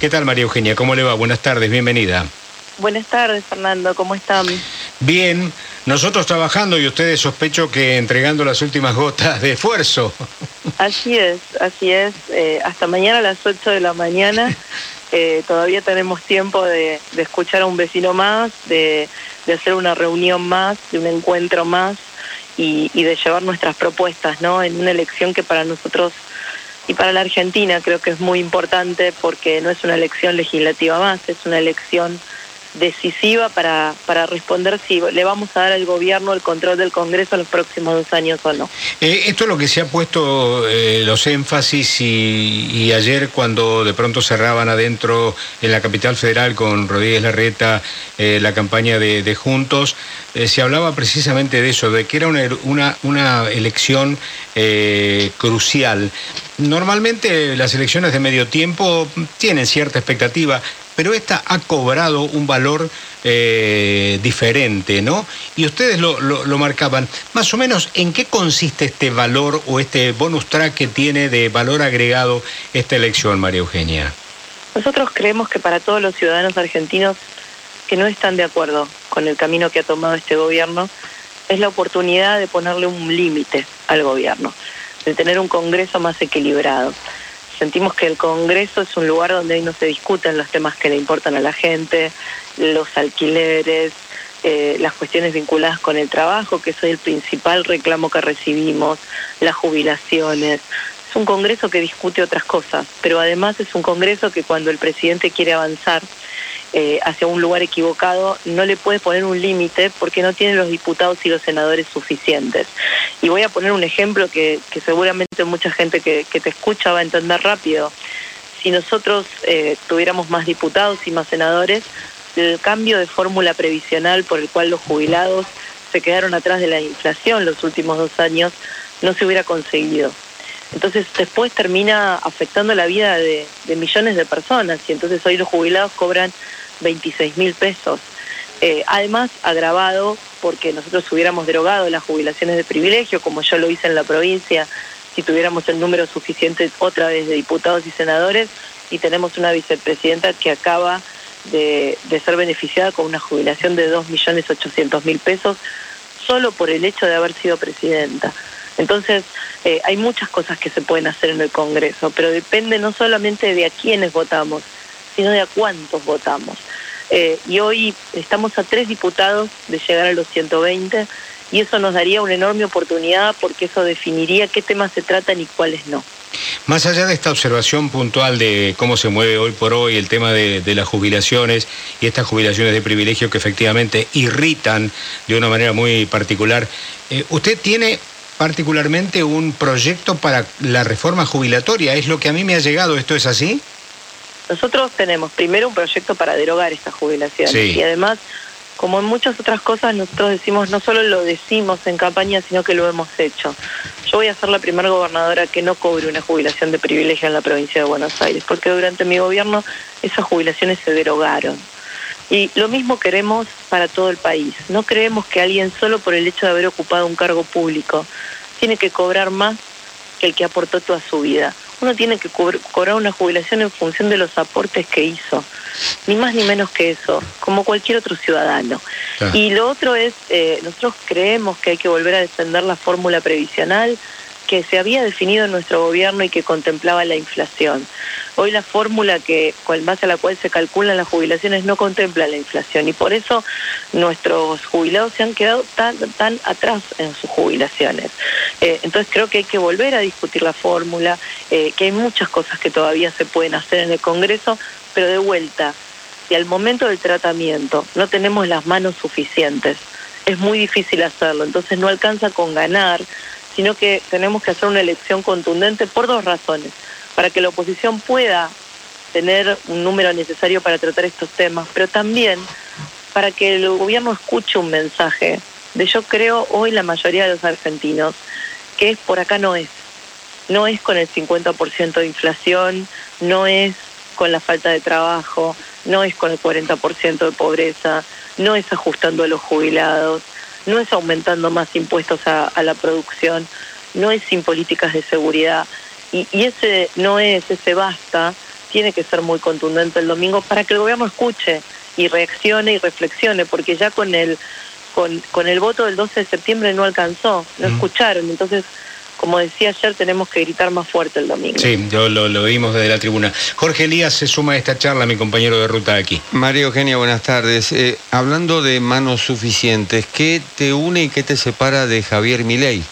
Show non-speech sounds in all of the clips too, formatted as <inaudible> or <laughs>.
¿Qué tal María Eugenia? ¿Cómo le va? Buenas tardes, bienvenida. Buenas tardes, Fernando, ¿cómo están? Bien, nosotros trabajando y ustedes sospecho que entregando las últimas gotas de esfuerzo. Así es, así es. Eh, hasta mañana a las 8 de la mañana <laughs> eh, todavía tenemos tiempo de, escuchar a un vecino más, de, hacer una reunión más, de un encuentro más y, y de llevar nuestras propuestas, ¿no? En una elección que para nosotros y para la Argentina creo que es muy importante porque no es una elección legislativa más, es una elección decisiva para, para responder si le vamos a dar al gobierno el control del Congreso en los próximos dos años o no. Eh, esto es lo que se ha puesto eh, los énfasis y, ayer cuando de pronto cerraban adentro en la capital federal con Rodríguez Larreta eh, la campaña de, Juntos, se hablaba precisamente de eso, de que era una, una, una elección crucial. Normalmente las elecciones de medio tiempo tienen cierta expectativa, pero esta ha cobrado un valor eh, diferente, ¿no? Y ustedes lo, marcaban. Más o menos, ¿en qué consiste este valor o este bonus track que tiene de valor agregado esta elección, María Eugenia? Nosotros creemos que para todos los ciudadanos argentinos que no están de acuerdo con el camino que ha tomado este gobierno, es la oportunidad de ponerle un límite al gobierno, de tener un Congreso más equilibrado sentimos que el Congreso es un lugar donde ahí no se discuten los temas que le importan a la gente, los alquileres, eh, las cuestiones vinculadas con el trabajo, que es el principal reclamo que recibimos, las jubilaciones. Es un Congreso que discute otras cosas, pero además es un Congreso que cuando el presidente quiere avanzar eh, hacia un lugar equivocado, no le puede poner un límite porque no tiene los diputados y los senadores suficientes. Y voy a poner un ejemplo que, seguramente mucha gente que, te escucha va a entender rápido. Si nosotros eh, tuviéramos más diputados y más senadores, el cambio de fórmula previsional por el cual los jubilados se quedaron atrás de la inflación los últimos dos años no se hubiera conseguido. Entonces después termina afectando la vida de, millones de personas y entonces hoy los jubilados cobran 26 mil pesos. Eh, además, agravado porque nosotros hubiéramos derogado las jubilaciones de privilegio, como yo lo hice en la provincia, si tuviéramos el número suficiente otra vez de diputados y senadores, y tenemos una vicepresidenta que acaba de, ser beneficiada con una jubilación de 2.800.000 pesos solo por el hecho de haber sido presidenta. Entonces, eh, hay muchas cosas que se pueden hacer en el Congreso, pero depende no solamente de a quiénes votamos, sino de a cuántos votamos. Eh, y hoy estamos a tres diputados de llegar a los 120 y eso nos daría una enorme oportunidad porque eso definiría qué temas se tratan y cuáles no. Más allá de esta observación puntual de cómo se mueve hoy por hoy el tema de, las jubilaciones y estas jubilaciones de privilegio que efectivamente irritan de una manera muy particular, eh, ¿usted tiene particularmente un proyecto para la reforma jubilatoria. Es lo que a mí me ha llegado. ¿Esto es así? Nosotros tenemos primero un proyecto para derogar esta jubilación y además, como en muchas otras cosas, nosotros decimos, no solo lo decimos en campaña, sino que lo hemos hecho. Yo voy a ser la primera gobernadora que no cobre una jubilación de privilegio en la provincia de Buenos Aires, porque durante mi gobierno esas jubilaciones se derogaron. Y lo mismo queremos para todo el país. No creemos que alguien solo por el hecho de haber ocupado un cargo público tiene que cobrar más que el que aportó toda su vida. Uno tiene que cobrar una jubilación en función de los aportes que hizo, ni más ni menos que eso, como cualquier otro ciudadano. Y lo otro es, eh, nosotros creemos que hay que volver a defender la fórmula previsional, que se había definido en nuestro gobierno y que contemplaba la inflación. Hoy la fórmula que, en base a la cual se calculan las jubilaciones no contempla la inflación y por eso nuestros jubilados se han quedado tan, tan atrás en sus jubilaciones. Eh, entonces creo que hay que volver a discutir la fórmula, eh, que hay muchas cosas que todavía se pueden hacer en el Congreso, pero de vuelta, si al momento del tratamiento no tenemos las manos suficientes, es muy difícil hacerlo, entonces no alcanza con ganar sino que tenemos que hacer una elección contundente por dos razones. Para que la oposición pueda tener un número necesario para tratar estos temas, pero también para que el gobierno escuche un mensaje de yo creo hoy la mayoría de los argentinos, que es por acá no es. No es con el 50% de inflación, no es con la falta de trabajo, no es con el 40% de pobreza, no es ajustando a los jubilados, no es aumentando más impuestos a, la producción, no es sin políticas de seguridad. Y, ese no es, ese basta, tiene que ser muy contundente el domingo para que el gobierno escuche y reaccione y reflexione, porque ya con el, con, con el voto del 12 de septiembre no alcanzó, no escucharon. Entonces, como decía ayer, tenemos que gritar más fuerte el domingo. Sí, yo lo, lo vimos desde la tribuna. Jorge Elías se suma a esta charla, mi compañero de ruta aquí. María Eugenia, buenas tardes. Eh, hablando de manos suficientes, ¿qué te une y qué te separa de Javier Milei?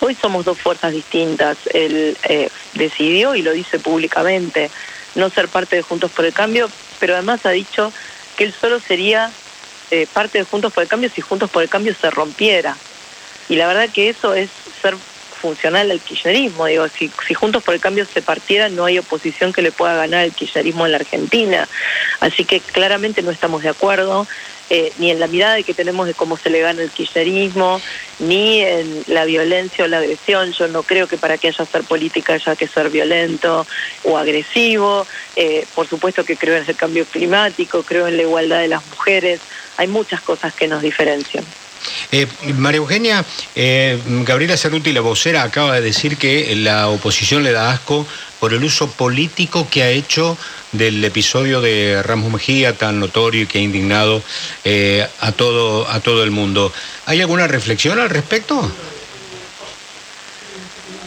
Hoy somos dos fuerzas distintas. Él eh, decidió y lo dice públicamente no ser parte de Juntos por el Cambio, pero además ha dicho que él solo sería eh, parte de Juntos por el Cambio si Juntos por el Cambio se rompiera. Y la verdad que eso es ser funcional al kirchnerismo. Digo, si, si Juntos por el Cambio se partiera, no hay oposición que le pueda ganar al kirchnerismo en la Argentina. Así que claramente no estamos de acuerdo. Eh, ni en la mirada que tenemos de cómo se le gana el kirchnerismo, ni en la violencia o la agresión. Yo no creo que para que haya ser política haya que ser violento o agresivo. Eh, por supuesto que creo en el cambio climático, creo en la igualdad de las mujeres. Hay muchas cosas que nos diferencian. Eh, María Eugenia, eh, Gabriela Cerruti, la vocera, acaba de decir que la oposición le da asco por el uso político que ha hecho del episodio de Ramos Mejía, tan notorio y que ha indignado eh, a, todo, a todo el mundo. ¿Hay alguna reflexión al respecto?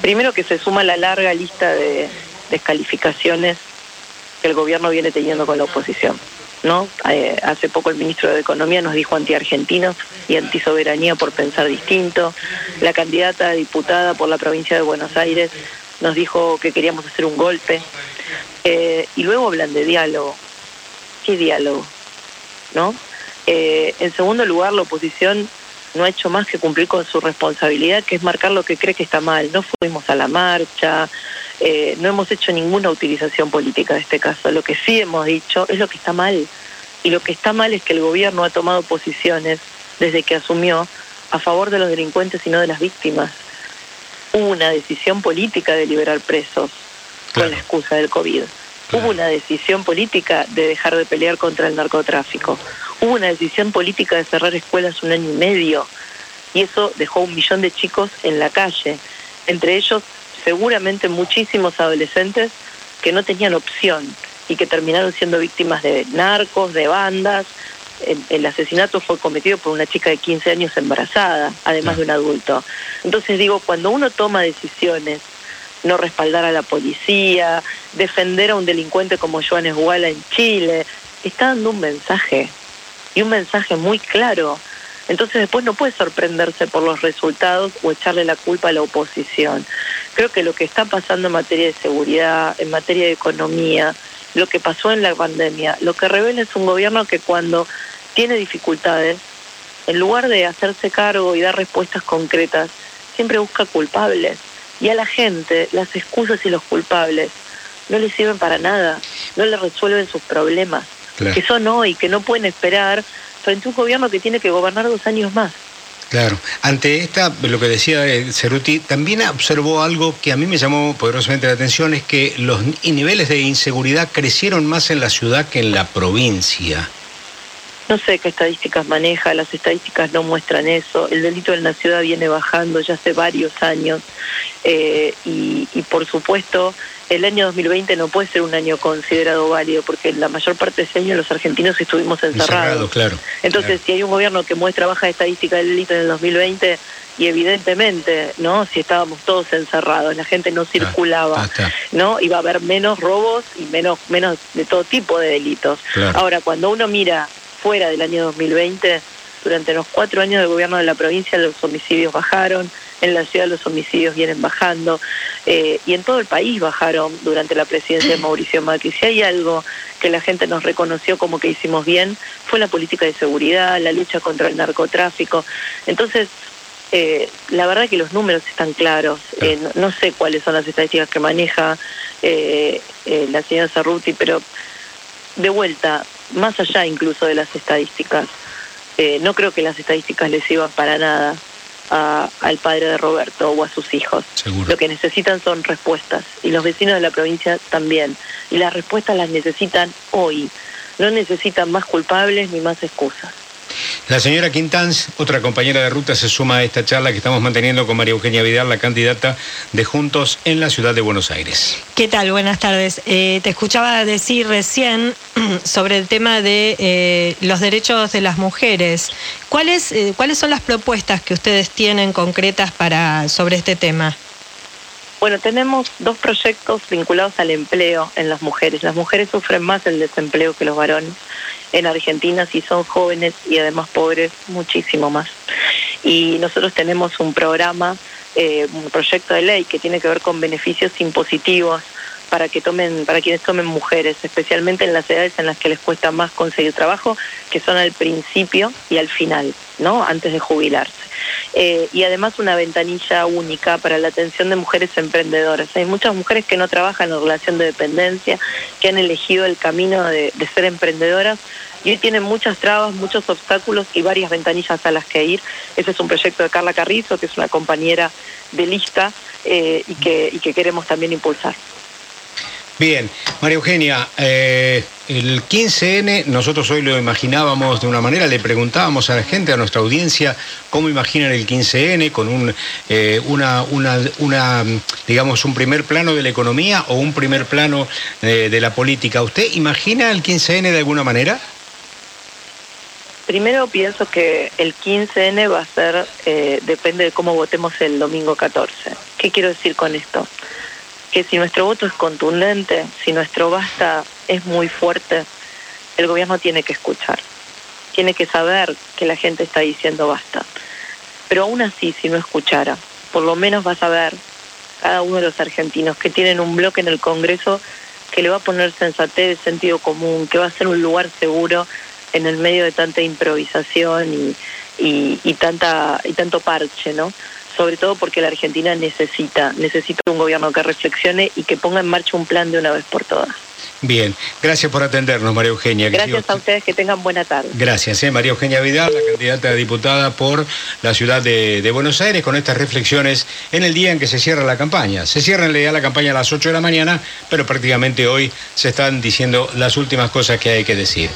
Primero que se suma la larga lista de descalificaciones que el gobierno viene teniendo con la oposición. ¿No? Eh, hace poco el ministro de Economía nos dijo anti-argentinos y anti-soberanía por pensar distinto. La candidata a diputada por la provincia de Buenos Aires nos dijo que queríamos hacer un golpe. Eh, y luego hablan de diálogo. ¿Qué diálogo? ¿No? Eh, en segundo lugar, la oposición no ha hecho más que cumplir con su responsabilidad, que es marcar lo que cree que está mal. No fuimos a la marcha, eh, no hemos hecho ninguna utilización política de este caso. Lo que sí hemos dicho es lo que está mal. Y lo que está mal es que el gobierno ha tomado posiciones desde que asumió a favor de los delincuentes y no de las víctimas. Hubo una decisión política de liberar presos con la excusa del COVID. Hubo una decisión política de dejar de pelear contra el narcotráfico. Hubo una decisión política de cerrar escuelas un año y medio. Y eso dejó un millón de chicos en la calle. Entre ellos seguramente muchísimos adolescentes que no tenían opción y que terminaron siendo víctimas de narcos, de bandas. El, asesinato fue cometido por una chica de 15 años embarazada, además de un adulto. Entonces digo, cuando uno toma decisiones, no respaldar a la policía, defender a un delincuente como Joan Esguala en Chile, está dando un mensaje, y un mensaje muy claro. Entonces después no puede sorprenderse por los resultados o echarle la culpa a la oposición. Creo que lo que está pasando en materia de seguridad, en materia de economía, lo que pasó en la pandemia, lo que revela es un gobierno que cuando tiene dificultades, en lugar de hacerse cargo y dar respuestas concretas, siempre busca culpables. Y a la gente las excusas y los culpables no le sirven para nada, no le resuelven sus problemas, que son hoy, que no pueden esperar frente a un gobierno que tiene que gobernar dos años más. Claro. Ante esta, lo que decía eh, Ceruti, también observó algo que a mí me llamó poderosamente la atención, es que los niveles de inseguridad crecieron más en la ciudad que en la provincia. No sé qué estadísticas maneja, las estadísticas no muestran eso. El delito en la ciudad viene bajando ya hace varios años eh, y, y por supuesto el año 2020 no puede ser un año considerado válido porque la mayor parte de ese año los argentinos estuvimos encerrados. claro. Entonces, si hay un gobierno que muestra baja estadística del delito en el 2020 y evidentemente, ¿no? Si estábamos todos encerrados, la gente no circulaba, ¿no? Iba a haber menos robos y menos menos de todo tipo de delitos. Ahora, cuando uno mira fuera del año 2020, durante los cuatro años de gobierno de la provincia los homicidios bajaron, en la ciudad los homicidios vienen bajando eh, y en todo el país bajaron durante la presidencia de Mauricio Macri. Si hay algo que la gente nos reconoció como que hicimos bien, fue la política de seguridad, la lucha contra el narcotráfico. Entonces, eh, la verdad que los números están claros. Eh, no, sé cuáles son las estadísticas que maneja la señora Cerruti, pero de vuelta, más allá incluso de las estadísticas, no creo que las estadísticas les sirvan para nada al padre de Roberto o a sus hijos. Lo que necesitan son respuestas y los vecinos de la provincia también. Y las respuestas las necesitan hoy. No necesitan más culpables ni más excusas. La señora Quintanz, otra compañera de ruta, se suma a esta charla que estamos manteniendo con María Eugenia Vidal, la candidata de Juntos en la ciudad de Buenos Aires. ¿Qué tal? Buenas tardes. Eh, te escuchaba decir recién <clears throat> sobre el tema de eh, los derechos de las mujeres. ¿Cuáles, eh, ¿Cuáles son las propuestas que ustedes tienen concretas para, sobre este tema? Bueno, tenemos dos proyectos vinculados al empleo en las mujeres. Las mujeres sufren más el desempleo que los varones en Argentina si son jóvenes y además pobres muchísimo más. Y nosotros tenemos un programa, eh, un proyecto de ley que tiene que ver con beneficios impositivos para que tomen, para quienes tomen mujeres, especialmente en las edades en las que les cuesta más conseguir trabajo, que son al principio y al final, ¿no? Antes de jubilarse. Eh, y además una ventanilla única para la atención de mujeres emprendedoras. Hay muchas mujeres que no trabajan en relación de dependencia, que han elegido el camino de, ser emprendedoras y hoy tienen muchas trabas, muchos obstáculos y varias ventanillas a las que ir. Ese es un proyecto de Carla Carrizo, que es una compañera de lista eh, y, que, y que queremos también impulsar. Bien, María Eugenia, eh, el 15N, nosotros hoy lo imaginábamos de una manera, le preguntábamos a la gente, a nuestra audiencia, cómo imaginan el 15N, con un, eh, una, una, digamos, un primer plano de la economía o un primer plano eh, de la política. ¿Usted imagina el 15N de alguna manera? Primero pienso que el 15N va a ser, depende de cómo votemos el domingo 14. ¿Qué quiero decir con esto? Que si nuestro voto es contundente, si nuestro basta es muy fuerte, el gobierno tiene que escuchar, tiene que saber que la gente está diciendo basta. Pero aún así, si no escuchara, por lo menos va a saber cada uno de los argentinos que tienen un bloque en el Congreso que le va a poner sensatez, sentido común, que va a ser un lugar seguro en el medio de tanta improvisación y, y tanta, y tanto parche, ¿no? Sobre todo porque la Argentina necesita, necesita un gobierno que reflexione y que ponga en marcha un plan de una vez por todas. Bien, gracias por atendernos, María Eugenia. Gracias a ustedes, que tengan buena tarde. Gracias, eh, María Eugenia Vidal, la candidata a diputada por la ciudad de, Buenos Aires, con estas reflexiones en el día en que se cierra la campaña. Se cierra en realidad la campaña a las 8 de la mañana, pero prácticamente hoy se están diciendo las últimas cosas que hay que decir.